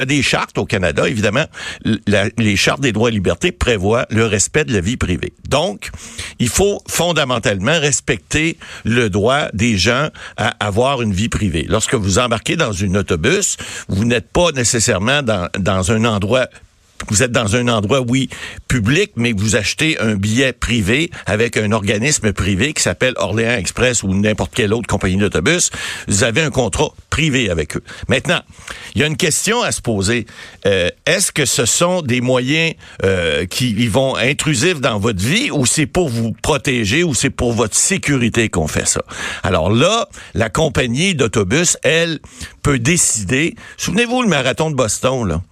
Il y a des chartes au Canada, évidemment. les chartes des droits et libertés prévoient le respect de la vie privée. Donc, il faut fondamentalement respecter le droit des gens à avoir une vie privée. Lorsque vous embarquez dans une autobus, vous n'êtes pas nécessairement dans, dans un endroit vous êtes dans un endroit, oui, public, mais vous achetez un billet privé avec un organisme privé qui s'appelle Orléans Express ou n'importe quelle autre compagnie d'autobus. Vous avez un contrat privé avec eux. Maintenant, il y a une question à se poser. Euh, est-ce que ce sont des moyens euh, qui vont intrusifs dans votre vie ou c'est pour vous protéger ou c'est pour votre sécurité qu'on fait ça? Alors là, la compagnie d'autobus, elle, peut décider. Souvenez-vous le marathon de Boston, là.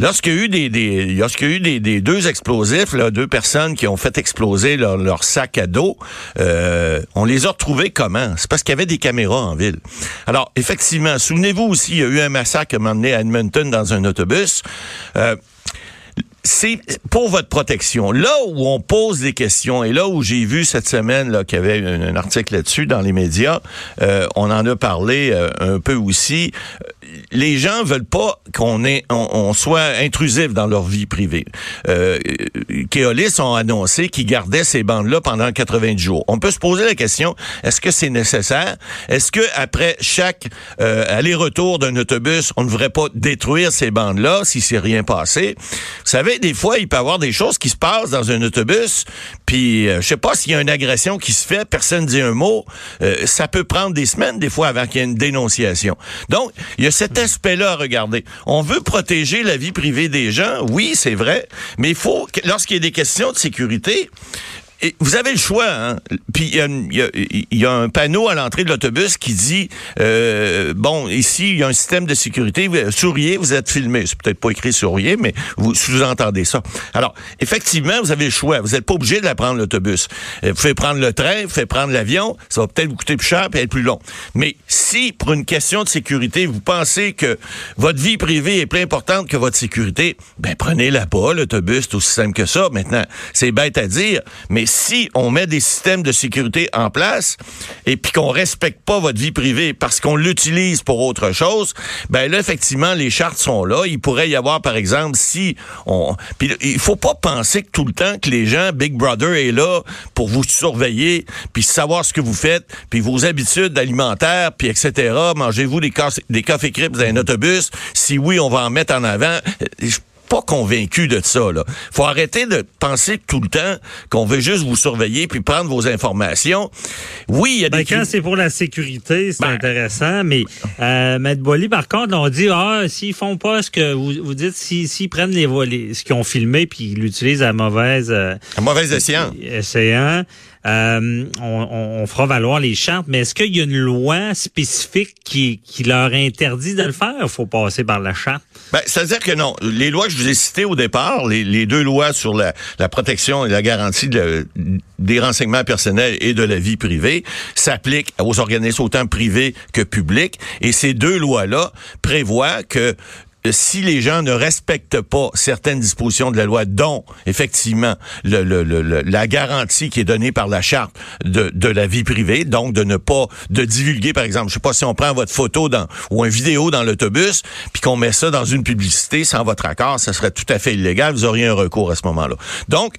Lorsqu'il y a eu des, lorsqu'il y a eu des, des, deux explosifs, là, deux personnes qui ont fait exploser leur, leur sac à dos, euh, on les a retrouvés comment? C'est parce qu'il y avait des caméras en ville. Alors, effectivement, souvenez-vous aussi, il y a eu un massacre à un à Edmonton dans un autobus. Euh, c'est pour votre protection. Là où on pose des questions, et là où j'ai vu cette semaine qu'il y avait un, article là-dessus dans les médias, euh, on en a parlé euh, un peu aussi. Les gens veulent pas qu'on ait, on, soit intrusif dans leur vie privée. Euh, Keolis ont annoncé qu'ils gardaient ces bandes-là pendant 90 jours. On peut se poser la question est-ce que c'est nécessaire? Est-ce que après chaque euh, aller-retour d'un autobus, on ne devrait pas détruire ces bandes-là si c'est rien passé? Vous savez, des fois, il peut y avoir des choses qui se passent dans un autobus, puis euh, je sais pas s'il y a une agression qui se fait, personne dit un mot, euh, ça peut prendre des semaines des fois avant qu'il y ait une dénonciation. Donc, il y a cet aspect-là à regarder. On veut protéger la vie privée des gens, oui, c'est vrai, mais il faut, lorsqu'il y a des questions de sécurité, vous avez le choix. Hein? Puis il y, a un panneau à l'entrée de l'autobus qui dit euh, bon ici il y a un système de sécurité. Souriez, vous êtes filmé. C'est peut-être pas écrit souriez, mais vous sous-entendez ça. Alors effectivement, vous avez le choix. Vous n'êtes pas obligé de prendre l'autobus. Euh, vous pouvez prendre le train, vous pouvez prendre l'avion. Ça va peut-être vous coûter plus cher et être plus long. Mais si pour une question de sécurité, vous pensez que votre vie privée est plus importante que votre sécurité, ben prenez-la pas l'autobus, c'est aussi simple que ça. Maintenant, c'est bête à dire, mais si on met des systèmes de sécurité en place et puis qu'on respecte pas votre vie privée parce qu'on l'utilise pour autre chose, ben là effectivement les chartes sont là. Il pourrait y avoir par exemple si on puis il faut pas penser que tout le temps que les gens Big Brother est là pour vous surveiller puis savoir ce que vous faites puis vos habitudes alimentaires puis etc. Mangez-vous des, des cafés crips dans un autobus? Si oui, on va en mettre en avant pas convaincu de ça. Là. faut arrêter de penser tout le temps qu'on veut juste vous surveiller puis prendre vos informations. Oui, il y a des... Ben, quand c'est pour la sécurité, c'est ben, intéressant, mais euh, Maître par contre, on dit, ah, s'ils font pas ce que vous, vous dites, s'ils prennent les, les, ce qu'ils ont filmé puis ils l'utilisent à mauvaise... Euh, à mauvaise escient. Essayant. Euh, on, fera valoir les chartes, mais est-ce qu'il y a une loi spécifique qui, leur interdit de le faire? Il faut passer par la charte? Ben, C'est-à-dire que non. Les lois que je vous ai citées au départ, les, deux lois sur la, protection et la garantie des renseignements personnels et de la vie privée, s'appliquent aux organismes autant privés que publics. Et ces deux lois-là prévoient que si les gens ne respectent pas certaines dispositions de la loi, dont effectivement le, le, la garantie qui est donnée par la charte de, de, la vie privée, donc de ne pas de divulguer, par exemple, je sais pas si on prend votre photo dans ou une vidéo dans l'autobus, puis qu'on met ça dans une publicité sans votre accord, ça serait tout à fait illégal. Vous auriez un recours à ce moment-là. Donc,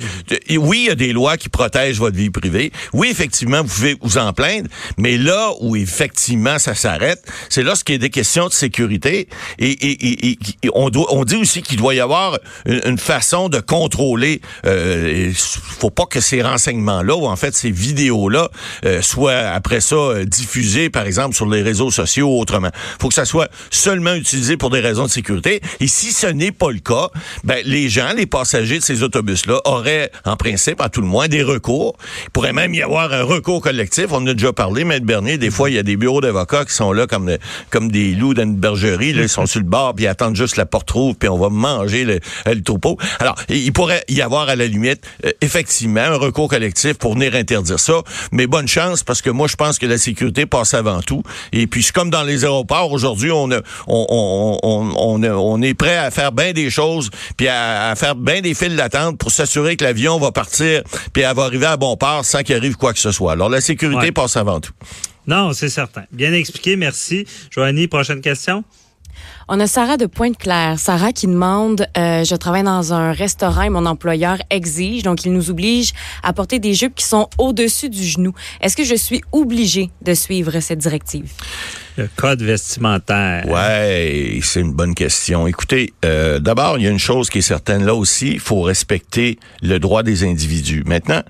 oui, il y a des lois qui protègent votre vie privée. Oui, effectivement, vous pouvez vous en plaindre, mais là où effectivement ça s'arrête, c'est lorsqu'il y a des questions de sécurité et on, doit, on dit aussi qu'il doit y avoir une, façon de contrôler. Euh, faut pas que ces renseignements-là, ou en fait ces vidéos-là, euh, soient après ça euh, diffusées, par exemple, sur les réseaux sociaux ou autrement. faut que ça soit seulement utilisé pour des raisons de sécurité. Et si ce n'est pas le cas, ben, les gens, les passagers de ces autobus-là auraient, en principe, à tout le moins, des recours. Il pourrait même y avoir un recours collectif. On en a déjà parlé, Maître Bernier. Des fois, il y a des bureaux d'avocats qui sont là comme, comme des loups dans une bergerie. Là, ils sont sur le bord, puis ils attendent juste la porte trouve, puis on va manger le, le topo. Alors, il pourrait y avoir à la limite, euh, effectivement, un recours collectif pour venir interdire ça, mais bonne chance, parce que moi, je pense que la sécurité passe avant tout. Et puis, c'est comme dans les aéroports, aujourd'hui, on, on, on, on, on, est prêt à faire bien des choses, puis à, faire bien des files d'attente pour s'assurer que l'avion va partir, puis elle va arriver à bon port sans qu'il arrive quoi que ce soit. Alors, la sécurité passe avant tout. Non, c'est certain. Bien expliqué, merci. Joanie, prochaine question? On a Sarah de Pointe-Claire. Sarah qui demande, euh, je travaille dans un restaurant et mon employeur exige, donc il nous oblige à porter des jupes qui sont au-dessus du genou. Est-ce que je suis obligée de suivre cette directive? Le code vestimentaire. Ouais, c'est une bonne question. Écoutez, euh, d'abord, il y a une chose qui est certaine là aussi, il faut respecter le droit des individus. Maintenant,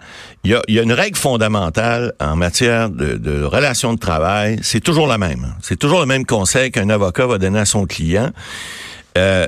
il y a, une règle fondamentale en matière de, de relations de travail, c'est toujours la même. C'est toujours le même conseil qu'un avocat va donner à son client. Euh,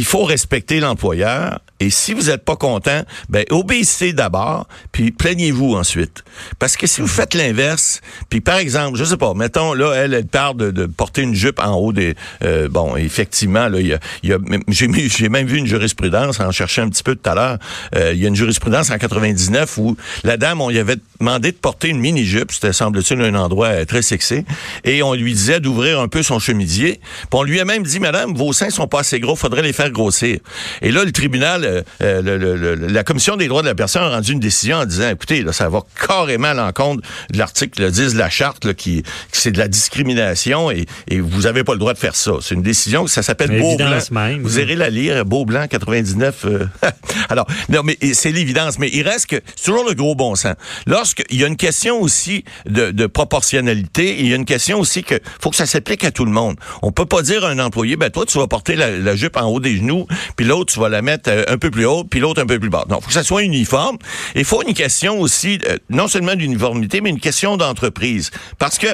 il faut respecter l'employeur et si vous n'êtes pas content, ben obéissez d'abord, puis plaignez-vous ensuite. Parce que si vous faites l'inverse, puis par exemple, je sais pas, mettons là, elle, elle parle de, porter une jupe en haut des, euh, bon, effectivement là, il y a, j'ai même vu une jurisprudence en cherchant un petit peu tout à l'heure. Euh, il y a une jurisprudence en 99 où la dame, on lui avait demandé de porter une mini jupe, c'était semble-t-il un endroit euh, très sexy, et on lui disait d'ouvrir un peu son chemisier. Puis on lui a même dit, madame, vos seins sont pas assez gros, faudrait les faire grossir. Et là, le tribunal, euh, euh, le, le, la commission des droits de la personne a rendu une décision en disant, écoutez, là, ça va carrément à l'encontre de l'article 10 de la charte, là, qui, qui c'est de la discrimination et, et vous avez pas le droit de faire ça. C'est une décision ça s'appelle Beau Blanc. Même, vous irez la lire, Beau Blanc 99. Euh, alors, non, mais c'est l'évidence, mais il reste que c'est toujours le gros bon sens. Lorsqu'il y a une question aussi de, de proportionnalité, il y a une question aussi que faut que ça s'applique à tout le monde. On peut pas dire à un employé, ben toi tu vas porter la, la jupe en haut des genoux, puis l'autre tu vas la mettre un peu plus haut, puis l'autre un peu plus bas. Non, faut que ça soit uniforme. Il faut une question aussi, euh, non seulement d'uniformité, mais une question d'entreprise. Parce que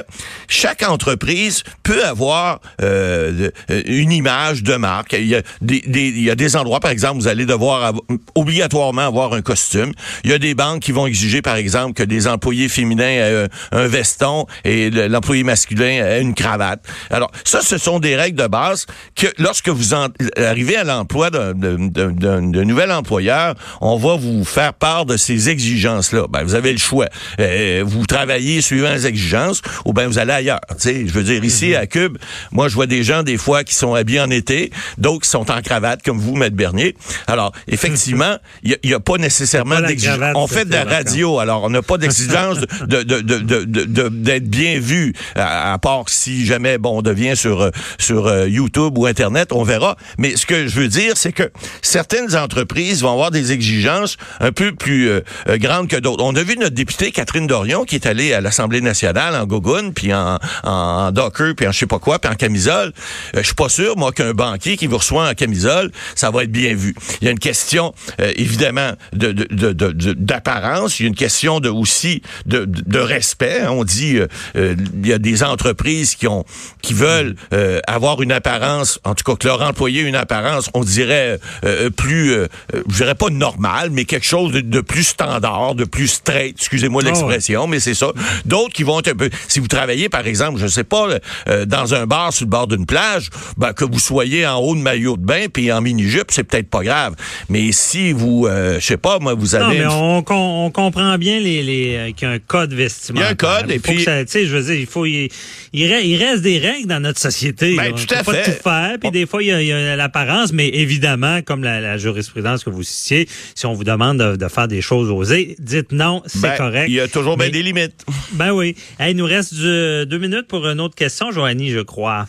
chaque entreprise peut avoir euh, une image de marque. Il y, a des, endroits, par exemple, vous allez devoir obligatoirement avoir un costume. Il y a des banques qui vont exiger, par exemple, que des employés féminins aient un, un veston et l'employé masculin ait une cravate. Alors, ça, ce sont des règles de base que lorsque vous en, arrivez à l'emploi d'un nouvel employeur, on va vous faire part de ces exigences-là. Ben, vous avez le choix. Euh, vous travaillez suivant les exigences ou ben vous allez ailleurs. je veux dire, ici, à Cube, moi, je vois des gens, des fois, qui sont habillés en été, d'autres qui sont en cravate, comme vous, Maître Bernier. Alors, effectivement, il n'y a, a, pas nécessairement d'exigence. On fait de la radio, alors on n'a pas d'exigence de, de, de, de, d'être bien vu, à, à, part si jamais, bon, on devient sur, sur euh, YouTube ou Internet, on verra. Mais ce que je veux dire, c'est que certaines entreprises vont avoir des exigences un peu plus euh, grandes que d'autres. On a vu notre députée Catherine Dorion qui est allée à l'Assemblée nationale en gogoune, puis en, en docker, puis en je sais pas quoi, puis en camisole. Euh, je suis pas sûr, moi, qu'un banquier qui vous reçoit en camisole, ça va être bien vu. Il y a une question, euh, évidemment, de, de, de, d'apparence. Il y a une question de aussi de, de respect. On dit, euh, il y a des entreprises qui ont qui veulent avoir une apparence, en tout cas que leur employé une apparence, on dirait plus, je dirais pas normal, mais quelque chose de, de plus standard, de plus straight. Excusez-moi l'expression, oh ouais. mais c'est ça. D'autres qui vont être un peu. Si vous travaillez, par exemple, je sais pas, euh, dans un bar sur le bord d'une plage, ben, que vous soyez en haut de maillot de bain puis en mini-jupe, c'est peut-être pas grave. Mais si vous, euh, je sais pas, moi, vous avez... Non, mais on, on, comprend bien les, les, euh, qu'il y a un code vestimentaire. Il y a un code, et puis... Tu sais, je veux dire, il faut... Il, il, reste des règles dans notre société. Ben, tout à fait. pas tout faire, puis des fois, il y a, il y a l'apparence, mais évidemment, comme la, la, jurisprudence que vous citiez, si on vous demande de, de faire des choses osées, dites non, c'est ben, correct. Il y a toujours bien des limites. Ben oui. Hey, il nous reste du, deux minutes pour une autre question, Joanie, je crois.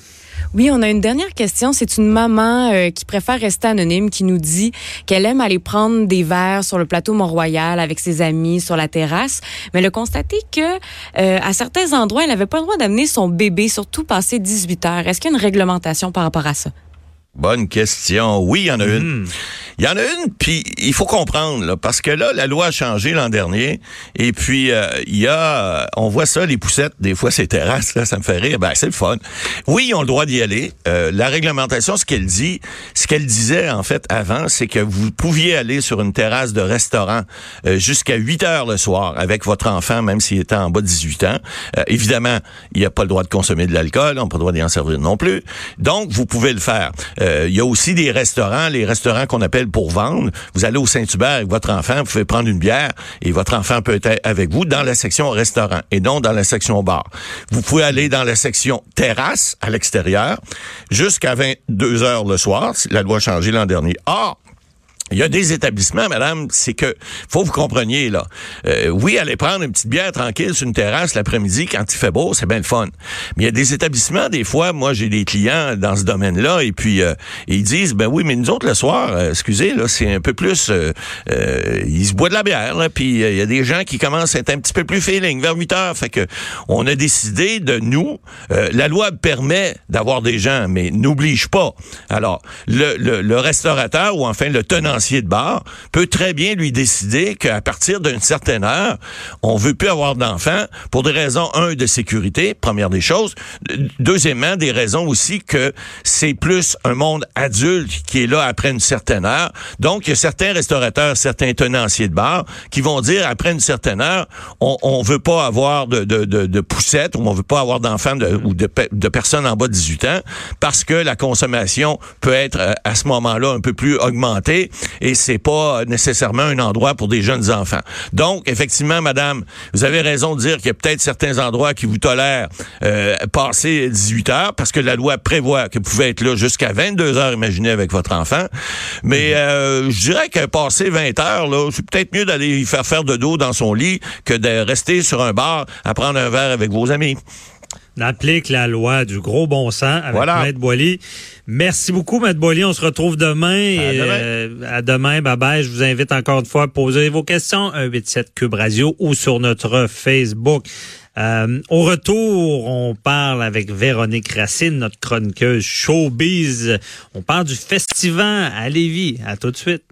Oui, on a une dernière question. C'est une maman euh, qui préfère rester anonyme qui nous dit qu'elle aime aller prendre des verres sur le plateau Mont-Royal avec ses amis sur la terrasse, mais elle a constaté que euh, à certains endroits, elle n'avait pas le droit d'amener son bébé, surtout passé 18 heures. Est-ce qu'il y a une réglementation par rapport à ça? Bonne question. Oui, il y en a une. Il y en a une, puis il faut comprendre, là, parce que là, la loi a changé l'an dernier, et puis euh, il y a, on voit ça, les poussettes, des fois ces terrasses, là, ça me fait rire, ben c'est le fun. Oui, ils ont le droit d'y aller. Euh, la réglementation, ce qu'elle dit, ce qu'elle disait en fait avant, c'est que vous pouviez aller sur une terrasse de restaurant euh, jusqu'à 8 heures le soir avec votre enfant, même s'il était en bas de 18 ans. Euh, évidemment, il n'y a pas le droit de consommer de l'alcool, on n'a pas le droit d'y en servir non plus. Donc, vous pouvez le faire. Euh, il y a aussi des restaurants, les restaurants qu'on appelle pour vendre. Vous allez au Saint-Hubert avec votre enfant, vous pouvez prendre une bière et votre enfant peut être avec vous dans la section restaurant et non dans la section bar. Vous pouvez aller dans la section terrasse à l'extérieur jusqu'à 22 heures le soir. La loi a changé l'an dernier. Or, Il y a des établissements, madame, c'est que faut vous compreniez là. Euh, oui, aller prendre une petite bière tranquille sur une terrasse l'après-midi quand il fait beau, c'est bien le fun. Mais il y a des établissements, des fois, moi j'ai des clients dans ce domaine-là, et puis euh, ils disent ben oui, mais nous autres le soir, euh, excusez là, c'est un peu plus, ils se boivent de la bière, là, puis il y a des gens qui commencent à être un petit peu plus feeling vers 8 heures, fait que on a décidé de nous, la loi permet d'avoir des gens, mais n'oblige pas. Alors le, le, le restaurateur ou enfin le tenant de bar peut très bien lui décider qu'à partir d'une certaine heure, on veut plus avoir d'enfants pour des raisons, un, de sécurité, première des choses. Deuxièmement, des raisons aussi que c'est plus un monde adulte qui est là après une certaine heure. Donc, il y a certains restaurateurs, certains tenanciers de bar qui vont dire après une certaine heure, on, on veut pas avoir de, de, poussettes ou on veut pas avoir d'enfants ou de, de personnes en bas de 18 ans parce que la consommation peut être euh, à ce moment-là un peu plus augmentée et c'est pas nécessairement un endroit pour des jeunes enfants. Donc, effectivement, madame, vous avez raison de dire qu'il y a peut-être certains endroits qui vous tolèrent euh, passer 18 heures parce que la loi prévoit que vous pouvez être là jusqu'à 22 heures, imaginez, avec votre enfant. Mais mhm. euh, je dirais que passer 20 heures, là, c'est peut-être mieux d'aller faire faire de dos dans son lit que de rester sur un bar à prendre un verre avec vos amis applique la loi du gros bon sens avec voilà. Maître Boily. Merci beaucoup, Maître Boily. On se retrouve demain. À demain. Euh, à demain. Bye bye. Je vous invite encore une fois à poser vos questions. 187 Cube Radio ou sur notre Facebook. Euh, au retour, on parle avec Véronique Racine, notre chroniqueuse showbiz. On parle du festival à Lévis. À tout de suite.